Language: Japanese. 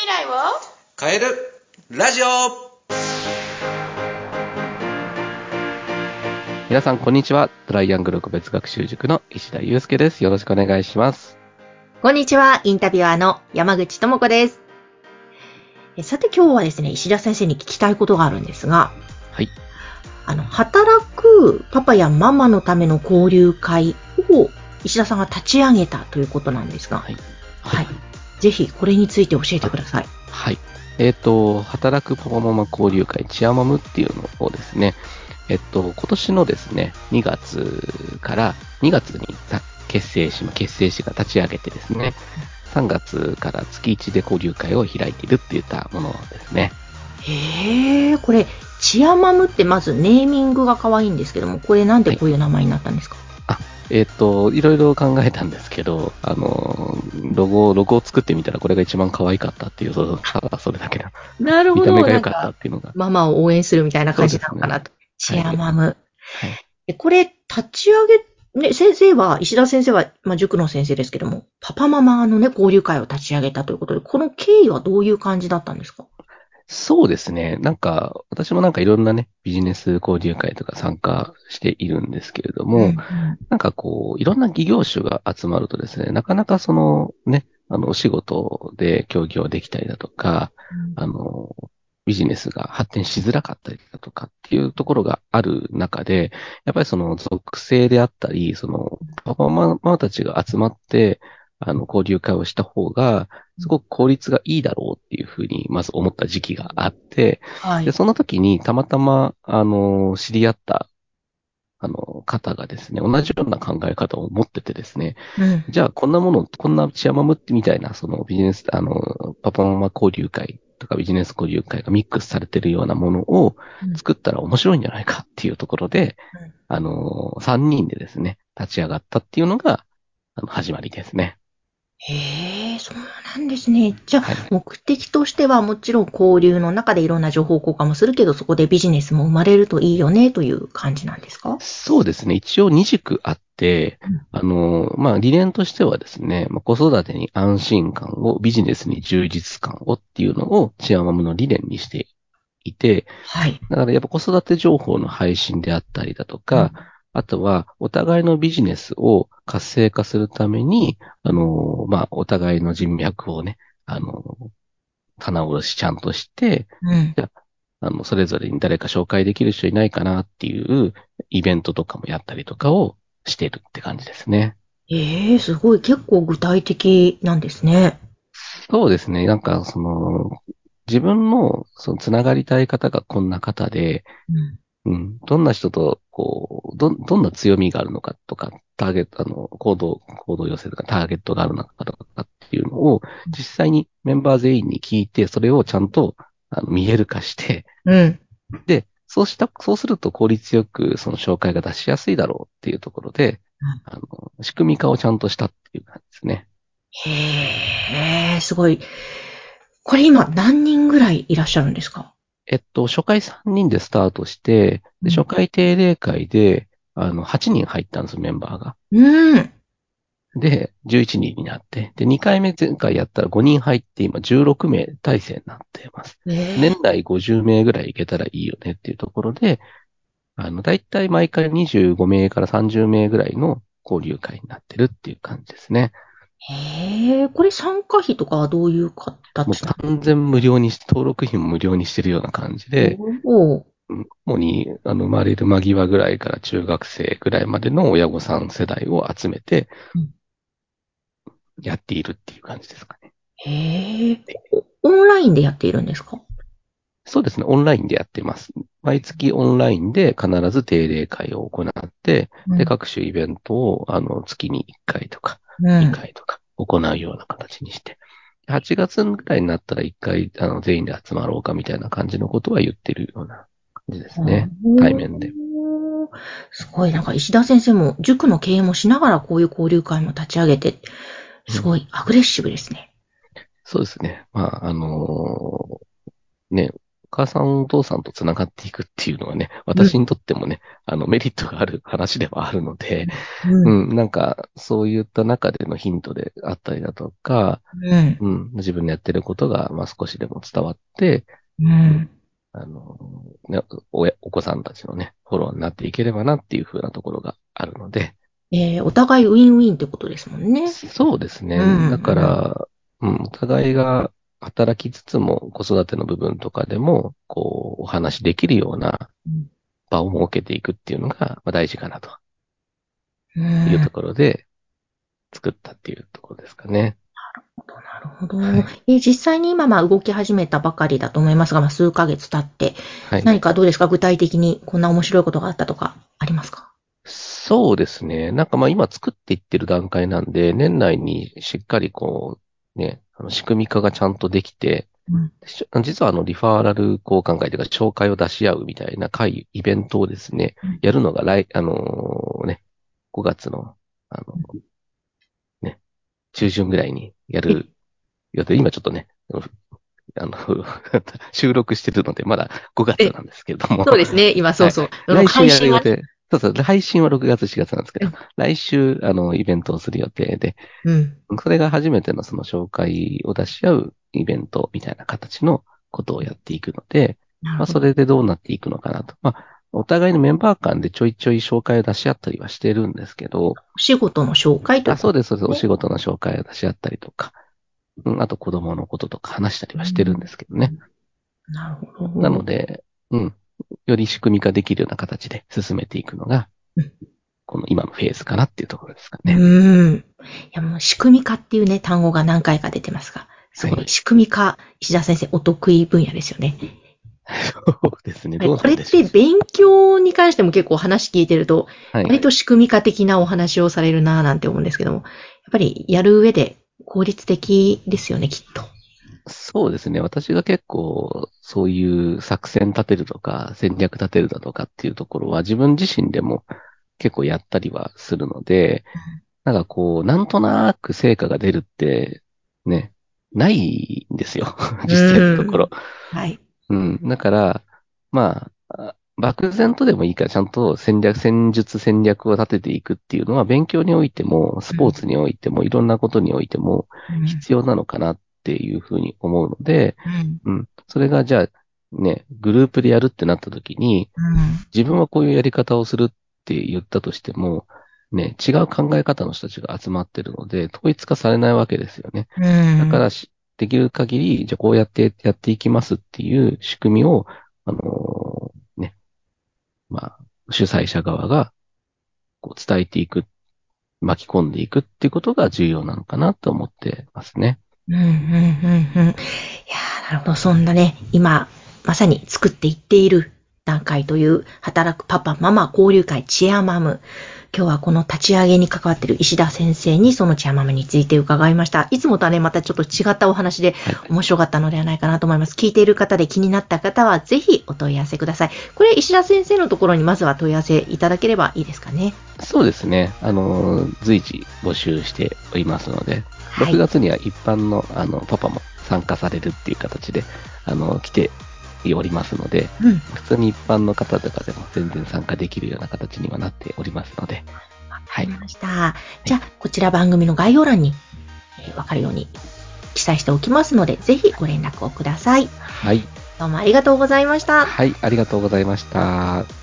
未来を？変えるラジオ皆さん、こんにちは。トライアングル個別学習塾の石田祐介です。よろしくお願いします。こんにちは、インタビュアーの山口智子です。えさて今日はですね、石田先生に聞きたいことがあるんですが、はい。あの、働くパパやママのための交流会を石田さんが立ち上げたということなんですが、はい。はい。ぜひこれについて教えてください。はい。えっ、と、働くパパママ交流会、チアマムっていうのをですね、えっと、今年のですね、2月から、2月にた結成し、結成しが立ち上げてですね、3月から月1で交流会を開いているって言ったものですね。へえ、これ、チアマムってまずネーミングが可愛いんですけども、これなんでこういう名前になったんですか、えっ、と、いろいろ考えたんですけど、あの、ロゴ、ロゴを作ってみたらこれが一番可愛かったっていう、そそれだけな。なるほど。見た目が良かったか、っていうのが。ママを応援するみたいな感じなのかなと。ねチアマム。はい。えこれ、立ち上げ、ね、先生は、石田先生は、まあ、塾の先生ですけども、パパママのね、交流会を立ち上げたということで、この経緯はどういう感じだったんですか？そうですね。なんか、私もなんかいろんなね、ビジネス交流会とか参加しているんですけれども、んなんかこう、いろんな企業種が集まるとですね、なかなかそのね、あの、お仕事で協業できたりだとか、あの、ビジネスが発展しづらかったりだとかっていうところがある中で、やっぱりその属性であったり、そのパパママたちが集まって、あの、交流会をした方が、すごく効率がいいだろうっていうふうに、まず思った時期があって、はいで、。その時にたまたま、あの、知り合った、あの、方がですね、同じような考え方を持っててですね、うん。じゃあ、こんなもの、こんなチアマムってみたいな、そのビジネス、あの、パパママ交流会とかビジネス交流会がミックスされてるようなものをうん作ったら面白いんじゃないかっていうところで、うんあの、3人でですね、立ち上がったっていうのが、あの、始まりですね。へえ、そうなんですね。じゃあ、はい。目的としてはもちろん交流の中でいろんな情報交換もするけど、そこでビジネスも生まれるといいよねという感じなんですか？そうですね。一応二軸あってうん、あの、まあ、理念としてはですね、まあ、子育てに安心感を、ビジネスに充実感をっていうのをチアマムの理念にしていて、はい。だからやっぱ子育て情報の配信であったりだとか、あとはお互いのビジネスを活性化するために、あの、まあ、お互いの人脈をね、あの、棚卸しちゃんとして、うん。あの、それぞれに誰か紹介できる人いないかなっていうイベントとかもやったりとかをしてるって感じですね。ええすごい、結構具体的なんですね。そうですね。なんか、その、自分の、その、つながりたい方がこんな方で、うん。うん。どんな人と、こう、ど、どんな強みがあるのかとか、ターゲット、あの、行動、行動要請とか、ターゲットがあるのかとかっていうのを、実際にメンバー全員に聞いて、それをちゃんと、あの、見える化して、うん。で、そうした、そうすると効率よく、その紹介が出しやすいだろうっていうところで、うんあの、仕組み化をちゃんとしたっていう感じですね。へえ、すごい。これ今何人ぐらいいらっしゃるんですか？えっと、初回3人でスタートして、うんで初回定例会で、あの、8人入ったんです、メンバーが。うん。で、11人になって、で、2回目前回やったら5人入って、今16名体制になっています。え年内50名ぐらいいけたらいいよねっていうところで、あの、だいたい毎回25名から30名ぐらいの交流会になってるっていう感じですね。へえ、これ参加費とかはどういうもう完全無料にし、登録費も無料にしてるような感じで、のおうんもうに、あの、生まれる間際ぐらいから中学生ぐらいまでの親御さん世代を集めてうん、やっているっていう感じですかね。へえ、オンラインでやっているんですか？そうですね、オンラインでやってます。毎月オンラインで必ず定例会を行って、で、各種イベントを、あの、月に1回とか、うん。2回とか行うような形にして、8月ぐらいになったら1回、あの、全員で集まろうかみたいな感じのことは言ってるような感じですね。対面で。すごい、なんか石田先生も塾の経営もしながらこういう交流会も立ち上げて、すごいアグレッシブですね。そうですね。まあ、あのーね、母さんお父さんと繋がっていくっていうのはね、私にとってもね、あのメリットがある話ではあるので、うん。うん、なんか、そういった中でのヒントであったりだとか、うん。うん、自分のやってることが、まあ少しでも伝わって、うん。あの、ね、おやお子さんたちのね、フォローになっていければなっていう風なところがあるので、えーお互いウィンウィンってことですもんね。そうですね。うんだから、うん、お互いが働きつつも子育ての部分とかでも、こう、お話できるようなうん場を設けていくっていうのがまあ大事かなとういうところで作ったっていうところですかね。なるほど。はいえー実際に今、まあ、動き始めたばかりだと思いますが、まあ、数ヶ月経って、はい。何かどうですか？具体的にこんな面白いことがあったとか、ありますか？そうですね。なんかまあ今作っていってる段階なんで、年内にしっかりこう、ね、あの仕組み化がちゃんとできて、うん。し実はあのリファーラル交換会というか紹介を出し合うみたいな会、イベントをですねうん、やるのが来、あのね、5月の、あの、ね、中旬ぐらいにやる予定、今ちょっとね、あの、収録してるので、まだ5月なんですけれども。そうですね。今、そうそう。あの来週やる予定。そうそう、配信は6月、4月なんですけうど、来週、あの、イベントをする予定で、うん。それが初めてのその紹介を出し合うイベントみたいな形のことをやっていくので、まあ。それでどうなっていくのかなと。まあ、お互いのメンバー間でちょいちょい紹介を出し合ったりはしてるんですけど、お仕事の紹介とあそうでです、そうです。お仕事の紹介を出し合ったりとか、うん、あと子供のこととか話したりはしてるんですけどね。す。なるほど。なので、うん、より仕組み化できるような形で進めていくのがうん、この今のフェーズかなっていうところですかうね。ん。いや、もう仕組み化っていうね、単語が何回か出てますが、すごはいい仕組み化、石田先生お得意分野ですよね。そうですね。どうこれって勉強に関しても結構話聞いてると、はい。割と仕組み化的なお話をされるなぁなんて思うんですけども、やっぱりやる上で効率的ですよね、きっと。そうですね。私が結構、そういう作戦立てるとか、戦略立てるだとかっていうところは自分自身でも結構やったりはするので、なんかこう、なんとなく成果が出るって、ね、ないんですよ。実際のところ。はい。うん。だから、まあ、あ漠然とでもいいからちゃんと戦略、戦術戦略を立てていくっていうのは勉強においても、スポーツにおいても、いろんなことにおいてもうん。必要なのかなっていうふうに思うので、うん。うん。それがじゃあ、ね、グループでやるってなった時に、うん。自分はこういうやり方をするって言ったとしても、ね、違う考え方の人たちが集まってるので、統一化されないわけですよね。うん。だからし、できる限り、じゃあこうやってやっていきますっていう仕組みを、あのまあ、主催者側が、こう伝えていく、巻き込んでいくっていうことが重要なのかなと思ってますね。うん、うん、うん、うん。いやなるほど。そんなね、今、まさに作っていっている段階という、働くパパ、ママ交流会チェアマム。今日はこの立ち上げに関わっている石田先生にそのチェアマムについて伺いました。いつもとはね、またちょっと違ったお話ではい。面白かったのではないかなと思います。聞いている方で気になった方は、ぜひお問い合わせください。これ、石田先生のところにまずは問い合わせいただければいいですかね。そうですね。あのー随時募集しておりますので、はい6月には一般の、あの、パパも参加されるっていう形で、あの、来ておりますので、うん。普通に一般の方とかでも全然参加できるような形にはなっておりますので、はいわかりました。じゃあ、こちら番組の概要欄に、えーわかるように記載しておきますので、ぜひご連絡をください。はい。どうもありがとうございました。はい、ありがとうございました。